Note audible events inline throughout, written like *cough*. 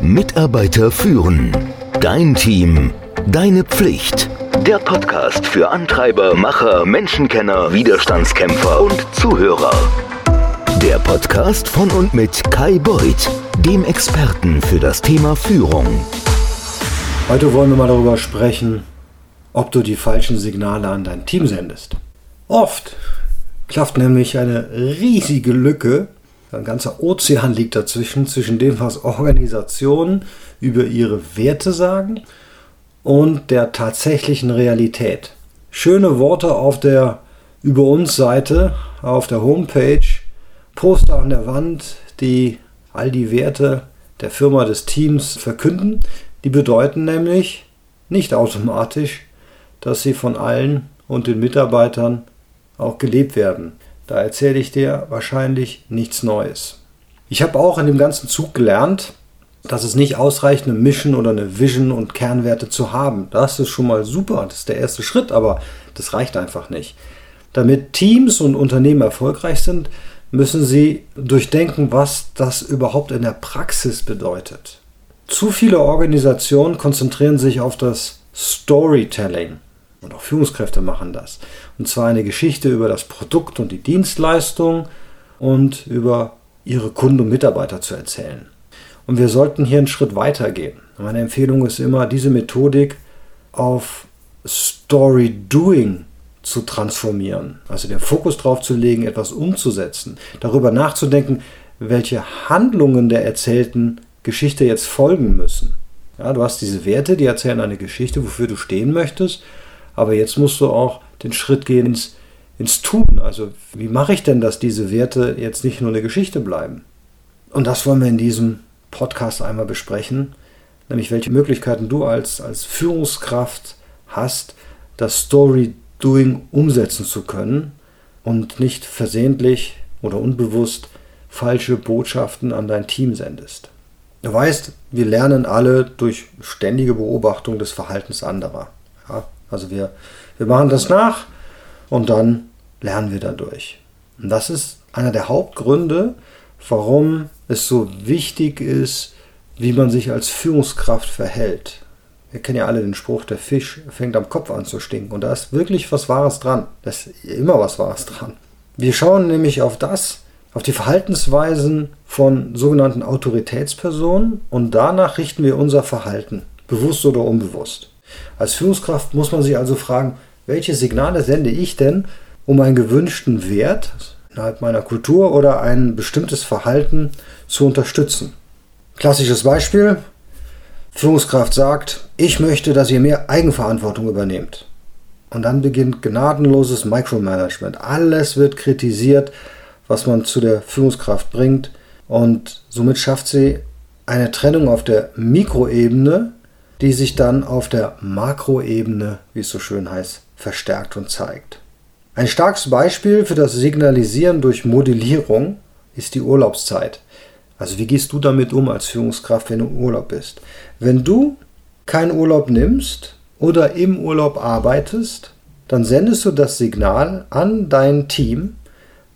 Mitarbeiter führen. Dein Team. Deine Pflicht. Der Podcast für Antreiber, Macher, Menschenkenner, Widerstandskämpfer und Zuhörer. Der Podcast von und mit Kai Beuth, dem Experten für das Thema Führung. Heute wollen wir mal darüber sprechen, ob du die falschen Signale an dein Team sendest. Oft klafft nämlich eine riesige Lücke, ein ganzer Ozean liegt dazwischen, zwischen dem, was Organisationen über ihre Werte sagen und der tatsächlichen Realität. Schöne Worte auf der Über uns Seite, auf der Homepage, Poster an der Wand, die all die Werte der Firma des Teams verkünden, die bedeuten nämlich nicht automatisch, dass sie von allen und den Mitarbeitern auch gelebt werden. Da erzähle ich dir wahrscheinlich nichts Neues. Ich habe auch in dem ganzen Zug gelernt, dass es nicht ausreicht, eine Mission oder eine Vision und Kernwerte zu haben. Das ist schon mal super, das ist der erste Schritt, aber das reicht einfach nicht. Damit Teams und Unternehmen erfolgreich sind, müssen sie durchdenken, was das überhaupt in der Praxis bedeutet. Zu viele Organisationen konzentrieren sich auf das Storytelling und auch Führungskräfte machen das. Und zwar eine Geschichte über das Produkt und die Dienstleistung und über ihre Kunden und Mitarbeiter zu erzählen. Und wir sollten hier einen Schritt weiter gehen. Meine Empfehlung ist immer, diese Methodik auf Story Doing zu transformieren. Also den Fokus darauf zu legen, etwas umzusetzen. Darüber nachzudenken, welche Handlungen der erzählten Geschichte jetzt folgen müssen. Ja, du hast diese Werte, die erzählen eine Geschichte, wofür du stehen möchtest. Aber jetzt musst du auch den Schritt gehen ins, ins Tun. Also wie mache ich denn, dass diese Werte jetzt nicht nur eine Geschichte bleiben? Und das wollen wir in diesem Podcast einmal besprechen, nämlich welche Möglichkeiten du als, als Führungskraft hast, das Story-Doing umsetzen zu können und nicht versehentlich oder unbewusst falsche Botschaften an dein Team sendest. Du weißt, wir lernen alle durch ständige Beobachtung des Verhaltens anderer. Also wir, wir machen das nach und dann lernen wir dadurch. Und das ist einer der Hauptgründe, warum es so wichtig ist, wie man sich als Führungskraft verhält. Wir kennen ja alle den Spruch, der Fisch fängt am Kopf an zu stinken. Und da ist wirklich was Wahres dran. Da ist immer was Wahres dran. Wir schauen nämlich auf das, auf die Verhaltensweisen von sogenannten Autoritätspersonen und danach richten wir unser Verhalten, bewusst oder unbewusst. Als Führungskraft muss man sich also fragen, welche Signale sende ich denn, um einen gewünschten Wert innerhalb meiner Kultur oder ein bestimmtes Verhalten zu unterstützen. Klassisches Beispiel. Führungskraft sagt, ich möchte, dass ihr mehr Eigenverantwortung übernehmt. Und dann beginnt gnadenloses Micromanagement. Alles wird kritisiert, was man zu der Führungskraft bringt. Und somit schafft sie eine Trennung auf der Mikroebene die sich dann auf der Makroebene, wie es so schön heißt, verstärkt und zeigt. Ein starkes Beispiel für das Signalisieren durch Modellierung ist die Urlaubszeit. Also wie gehst du damit um als Führungskraft, wenn du im Urlaub bist? Wenn du keinen Urlaub nimmst oder im Urlaub arbeitest, dann sendest du das Signal an dein Team,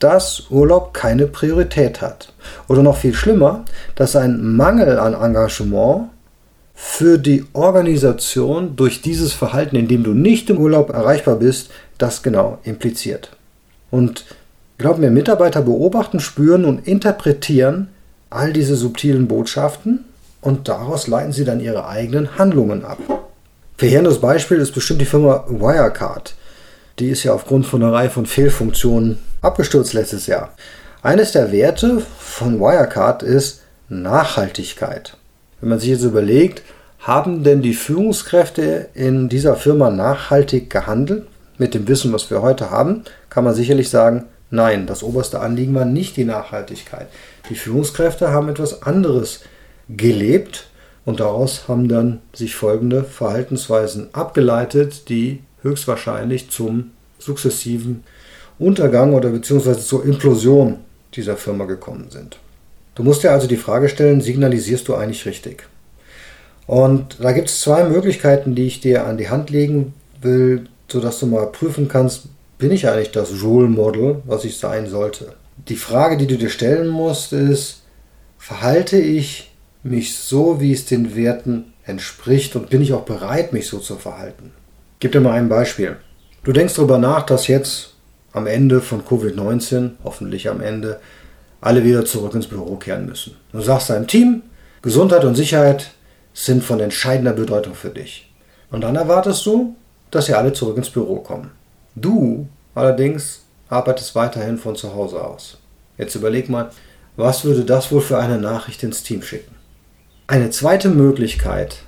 dass Urlaub keine Priorität hat. Oder noch viel schlimmer, dass ein Mangel an Engagement für die Organisation durch dieses Verhalten, in dem du nicht im Urlaub erreichbar bist, das genau impliziert. Und glaub mir, Mitarbeiter beobachten, spüren und interpretieren all diese subtilen Botschaften und daraus leiten sie dann ihre eigenen Handlungen ab. Verheerendes Beispiel ist bestimmt die Firma Wirecard. Die ist ja aufgrund von einer Reihe von Fehlfunktionen abgestürzt letztes Jahr. Eines der Werte von Wirecard ist Nachhaltigkeit. Wenn man sich jetzt überlegt, haben denn die Führungskräfte in dieser Firma nachhaltig gehandelt? Mit dem Wissen, was wir heute haben, kann man sicherlich sagen, nein, das oberste Anliegen war nicht die Nachhaltigkeit. Die Führungskräfte haben etwas anderes gelebt und daraus haben dann sich folgende Verhaltensweisen abgeleitet, die höchstwahrscheinlich zum sukzessiven Untergang oder beziehungsweise zur Implosion dieser Firma gekommen sind. Du musst dir also die Frage stellen, signalisierst du eigentlich richtig? Und da gibt es zwei Möglichkeiten, die ich dir an die Hand legen will, sodass du mal prüfen kannst, bin ich eigentlich das Role Model, was ich sein sollte? Die Frage, die du dir stellen musst, ist, verhalte ich mich so, wie es den Werten entspricht und bin ich auch bereit, mich so zu verhalten? Ich gebe dir mal ein Beispiel. Du denkst darüber nach, dass jetzt am Ende von Covid-19, hoffentlich am Ende, alle wieder zurück ins Büro kehren müssen. Du sagst deinem Team, Gesundheit und Sicherheit sind von entscheidender Bedeutung für dich. Und dann erwartest du, dass sie alle zurück ins Büro kommen. Du allerdings arbeitest weiterhin von zu Hause aus. Jetzt überleg mal, was würde das wohl für eine Nachricht ins Team schicken? Eine zweite Möglichkeit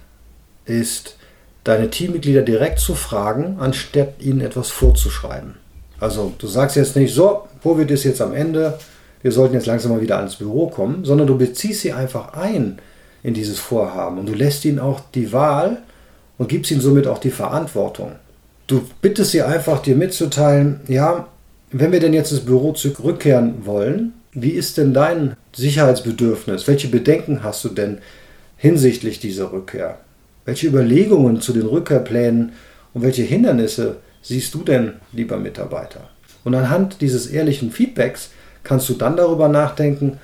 ist, deine Teammitglieder direkt zu fragen, anstatt ihnen etwas vorzuschreiben. Also du sagst jetzt nicht, so, Covid ist jetzt am Ende, wir sollten jetzt langsam mal wieder ans Büro kommen, sondern du beziehst sie einfach ein in dieses Vorhaben und du lässt ihnen auch die Wahl und gibst ihnen somit auch die Verantwortung. Du bittest sie einfach, dir mitzuteilen, ja, wenn wir denn jetzt ins Büro zurückkehren wollen, wie ist denn dein Sicherheitsbedürfnis? Welche Bedenken hast du denn hinsichtlich dieser Rückkehr? Welche Überlegungen zu den Rückkehrplänen und welche Hindernisse siehst du denn, lieber Mitarbeiter? Und anhand dieses ehrlichen Feedbacks kannst du dann darüber nachdenken,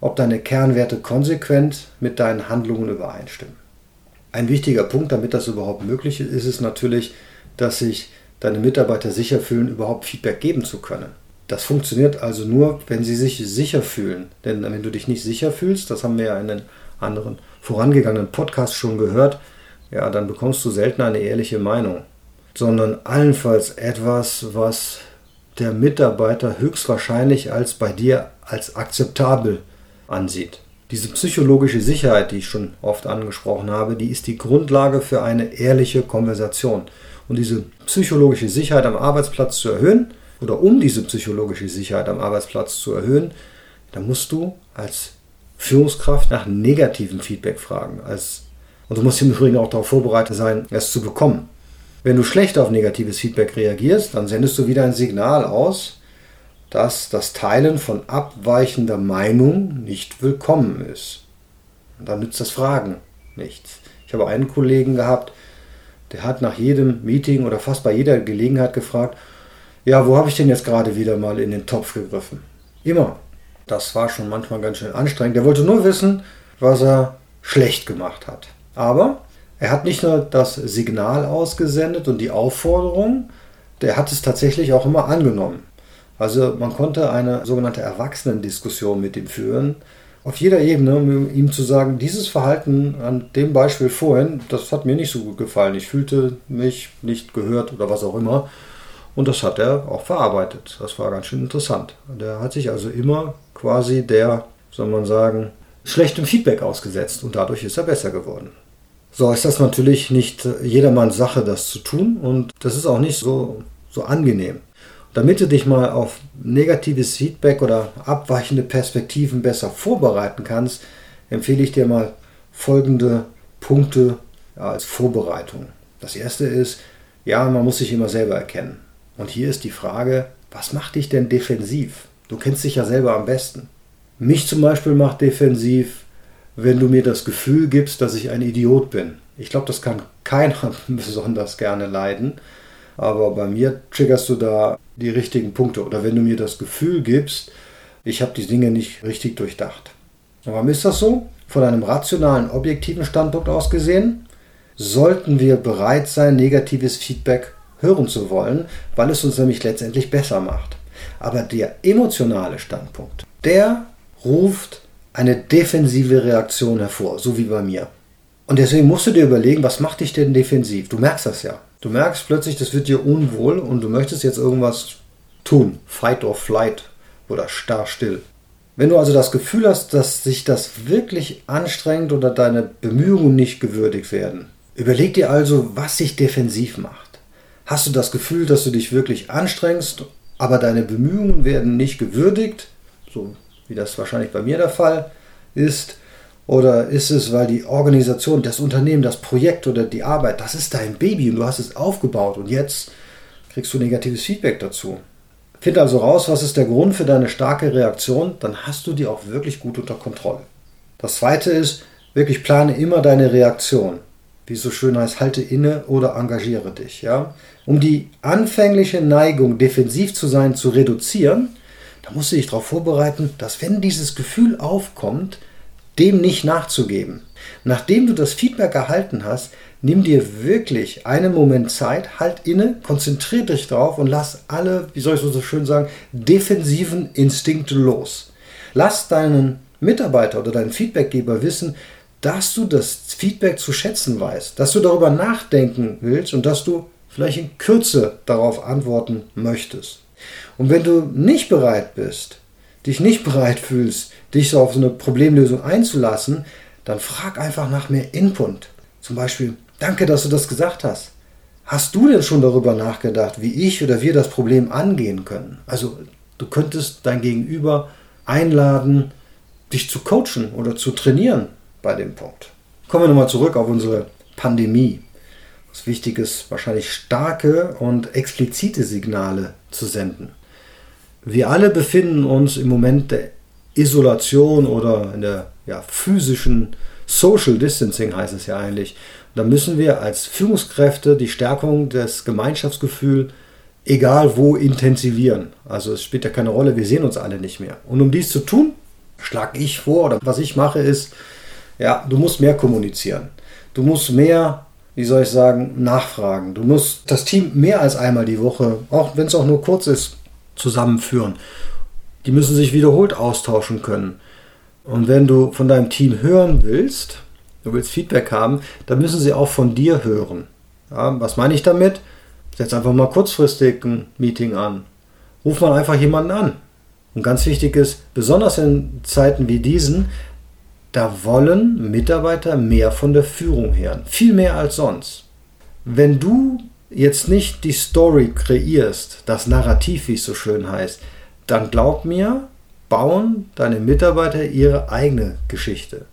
ob deine Kernwerte konsequent mit deinen Handlungen übereinstimmen. Ein wichtiger Punkt, damit das überhaupt möglich ist, ist es natürlich, dass sich deine Mitarbeiter sicher fühlen, überhaupt Feedback geben zu können. Das funktioniert also nur, wenn sie sich sicher fühlen. Denn wenn du dich nicht sicher fühlst, das haben wir ja in den anderen vorangegangenen Podcasts schon gehört, ja, dann bekommst du selten eine ehrliche Meinung, sondern allenfalls etwas, was der Mitarbeiter höchstwahrscheinlich als bei dir als akzeptabel ansieht. Diese psychologische Sicherheit, die ich schon oft angesprochen habe, die ist die Grundlage für eine ehrliche Konversation. Und diese psychologische Sicherheit am Arbeitsplatz zu erhöhen, oder um diese psychologische Sicherheit am Arbeitsplatz zu erhöhen, da musst du als Führungskraft nach negativem Feedback fragen. Als, und du musst im Übrigen auch darauf vorbereitet sein, es zu bekommen. Wenn du schlecht auf negatives Feedback reagierst, dann sendest du wieder ein Signal aus, dass das Teilen von abweichender Meinung nicht willkommen ist. Und dann nützt das Fragen nichts. Ich habe einen Kollegen gehabt, der hat nach jedem Meeting oder fast bei jeder Gelegenheit gefragt, ja, wo habe ich denn jetzt gerade wieder mal in den Topf gegriffen? Immer. Das war schon manchmal ganz schön anstrengend. Der wollte nur wissen, was er schlecht gemacht hat. Aber er hat nicht nur das Signal ausgesendet und die Aufforderung, der hat es tatsächlich auch immer angenommen. Also man konnte eine sogenannte Erwachsenendiskussion mit ihm führen, auf jeder Ebene, um ihm zu sagen, dieses Verhalten an dem Beispiel vorhin, das hat mir nicht so gut gefallen. Ich fühlte mich nicht gehört oder was auch immer. Und das hat er auch verarbeitet. Das war ganz schön interessant. Der hat sich also immer quasi der, soll man sagen, schlechtem Feedback ausgesetzt und dadurch ist er besser geworden. So ist das natürlich nicht jedermanns Sache, das zu tun und das ist auch nicht so, so angenehm. Damit du dich mal auf negatives Feedback oder abweichende Perspektiven besser vorbereiten kannst, empfehle ich dir mal folgende Punkte als Vorbereitung. Das erste ist, ja, man muss sich immer selber erkennen. Und hier ist die Frage, was macht dich denn defensiv? Du kennst dich ja selber am besten. Mich zum Beispiel macht defensiv, wenn du mir das Gefühl gibst, dass ich ein Idiot bin. Ich glaube, das kann keiner *laughs* besonders gerne leiden. Aber bei mir triggerst du da die richtigen Punkte. Oder wenn du mir das Gefühl gibst, ich habe die Dinge nicht richtig durchdacht. Warum ist das so? Von einem rationalen, objektiven Standpunkt aus gesehen, sollten wir bereit sein, negatives Feedback hören zu wollen, weil es uns nämlich letztendlich besser macht. Aber der emotionale Standpunkt, der ruft eine defensive Reaktion hervor, so wie bei mir. Und deswegen musst du dir überlegen, was macht dich denn defensiv? Du merkst das ja. Du merkst plötzlich, das wird dir unwohl und du möchtest jetzt irgendwas tun. Fight or flight oder starr still. Wenn du also das Gefühl hast, dass sich das wirklich anstrengt oder deine Bemühungen nicht gewürdigt werden, überleg dir also, was sich defensiv macht. Hast du das Gefühl, dass du dich wirklich anstrengst, aber deine Bemühungen werden nicht gewürdigt, so wie das wahrscheinlich bei mir der Fall ist? Oder ist es, weil die Organisation, das Unternehmen, das Projekt oder die Arbeit, das ist dein Baby und du hast es aufgebaut und jetzt kriegst du negatives Feedback dazu? Find also raus, was ist der Grund für deine starke Reaktion, dann hast du die auch wirklich gut unter Kontrolle. Das zweite ist, wirklich plane immer deine Reaktion wie es so schön heißt, halte inne oder engagiere dich. Ja? Um die anfängliche Neigung, defensiv zu sein, zu reduzieren, da musst du dich darauf vorbereiten, dass wenn dieses Gefühl aufkommt, dem nicht nachzugeben. Nachdem du das Feedback erhalten hast, nimm dir wirklich einen Moment Zeit, halt inne, konzentriere dich drauf und lass alle, wie soll ich so schön sagen, defensiven Instinkte los. Lass deinen Mitarbeiter oder deinen Feedbackgeber wissen, dass du das Feedback zu schätzen weißt, dass du darüber nachdenken willst und dass du vielleicht in Kürze darauf antworten möchtest. Und wenn du nicht bereit bist, dich nicht bereit fühlst, dich so auf so eine Problemlösung einzulassen, dann frag einfach nach mehr Input. Zum Beispiel, danke, dass du das gesagt hast. Hast du denn schon darüber nachgedacht, wie ich oder wir das Problem angehen können? Also du könntest dein Gegenüber einladen, dich zu coachen oder zu trainieren bei dem Punkt. Kommen wir nochmal zurück auf unsere Pandemie. Es wichtig ist, wahrscheinlich starke und explizite Signale zu senden. Wir alle befinden uns im Moment der Isolation oder in der ja, physischen Social Distancing heißt es ja eigentlich. Da müssen wir als Führungskräfte die Stärkung des Gemeinschaftsgefühls egal wo intensivieren. Also es spielt ja keine Rolle, wir sehen uns alle nicht mehr. Und um dies zu tun, schlage ich vor oder was ich mache ist, ja, du musst mehr kommunizieren. Du musst mehr, wie soll ich sagen, nachfragen. Du musst das Team mehr als einmal die Woche, auch wenn es auch nur kurz ist, zusammenführen. Die müssen sich wiederholt austauschen können. Und wenn du von deinem Team hören willst, du willst Feedback haben, dann müssen sie auch von dir hören. Ja, was meine ich damit? Setz einfach mal kurzfristig ein Meeting an. Ruf mal einfach jemanden an. Und ganz wichtig ist, besonders in Zeiten wie diesen, da wollen Mitarbeiter mehr von der Führung hören. Viel mehr als sonst. Wenn du jetzt nicht die Story kreierst, das Narrativ, wie es so schön heißt, dann glaub mir, bauen deine Mitarbeiter ihre eigene Geschichte.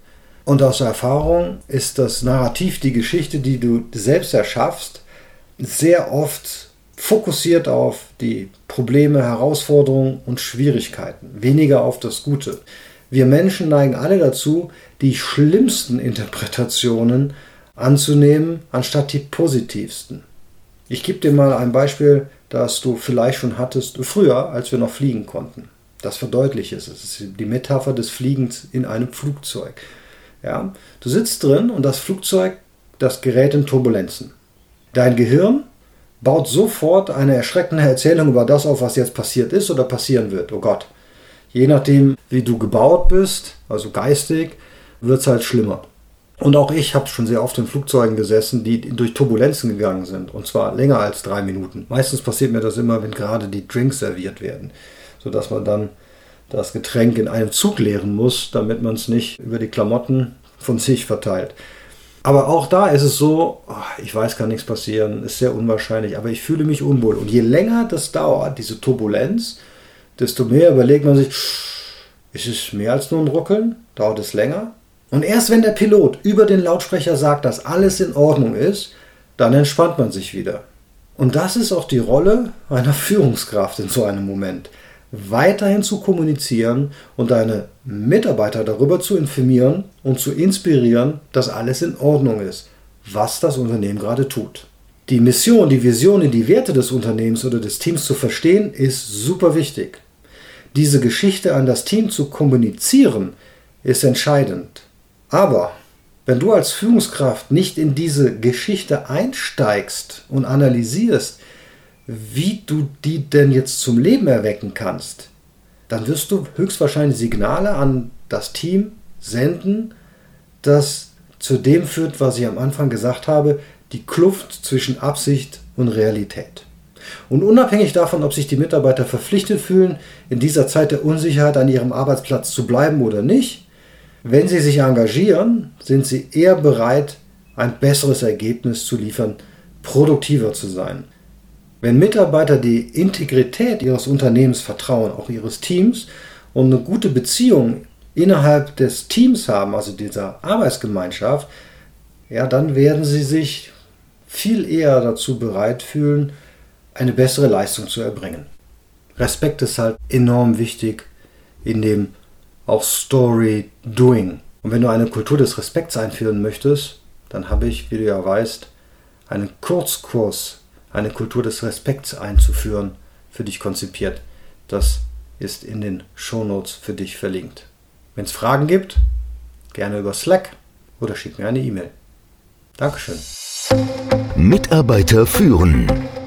Und aus Erfahrung ist das Narrativ, die Geschichte, die du selbst erschaffst, sehr oft fokussiert auf die Probleme, Herausforderungen und Schwierigkeiten, weniger auf das Gute. Wir Menschen neigen alle dazu, die schlimmsten Interpretationen anzunehmen, anstatt die positivsten. Ich gebe dir mal ein Beispiel, das du vielleicht schon hattest, früher, als wir noch fliegen konnten. Das verdeutlicht es. Es ist die Metapher des Fliegens in einem Flugzeug. Ja? Du sitzt drin und das Flugzeug, das gerät in Turbulenzen. Dein Gehirn baut sofort eine erschreckende Erzählung über das auf, was jetzt passiert ist oder passieren wird. Oh Gott. Je nachdem, wie du gebaut bist, also geistig, wird es halt schlimmer. Und auch ich habe schon sehr oft in Flugzeugen gesessen, die durch Turbulenzen gegangen sind. Und zwar länger als drei Minuten. Meistens passiert mir das immer, wenn gerade die Drinks serviert werden. Sodass man dann das Getränk in einem Zug leeren muss, damit man es nicht über die Klamotten von sich verteilt. Aber auch da ist es so, oh, ich weiß, kann nichts passieren, ist sehr unwahrscheinlich, aber ich fühle mich unwohl. Und je länger das dauert, diese Turbulenz, desto mehr überlegt man sich, ist es mehr als nur ein Ruckeln? Dauert es länger? Und erst wenn der Pilot über den Lautsprecher sagt, dass alles in Ordnung ist, dann entspannt man sich wieder. Und das ist auch die Rolle einer Führungskraft in so einem Moment weiterhin zu kommunizieren und deine Mitarbeiter darüber zu informieren und zu inspirieren, dass alles in Ordnung ist, was das Unternehmen gerade tut. Die Mission, die Vision, die Werte des Unternehmens oder des Teams zu verstehen, ist super wichtig. Diese Geschichte an das Team zu kommunizieren, ist entscheidend. Aber wenn du als Führungskraft nicht in diese Geschichte einsteigst und analysierst, wie du die denn jetzt zum Leben erwecken kannst, dann wirst du höchstwahrscheinlich Signale an das Team senden, das zu dem führt, was ich am Anfang gesagt habe, die Kluft zwischen Absicht und Realität. Und unabhängig davon, ob sich die Mitarbeiter verpflichtet fühlen, in dieser Zeit der Unsicherheit an ihrem Arbeitsplatz zu bleiben oder nicht, wenn sie sich engagieren, sind sie eher bereit, ein besseres Ergebnis zu liefern, produktiver zu sein. Wenn Mitarbeiter die Integrität ihres Unternehmens vertrauen, auch ihres Teams und eine gute Beziehung innerhalb des Teams haben, also dieser Arbeitsgemeinschaft, ja, dann werden sie sich viel eher dazu bereit fühlen, eine bessere Leistung zu erbringen. Respekt ist halt enorm wichtig in dem auch Story Doing. Und wenn du eine Kultur des Respekts einführen möchtest, dann habe ich, wie du ja weißt, einen Kurzkurs eine Kultur des Respekts einzuführen, für dich konzipiert. Das ist in den Shownotes für dich verlinkt. Wenn es Fragen gibt, Gerne über Slack oder schick mir eine E-Mail. Dankeschön. Mitarbeiter führen.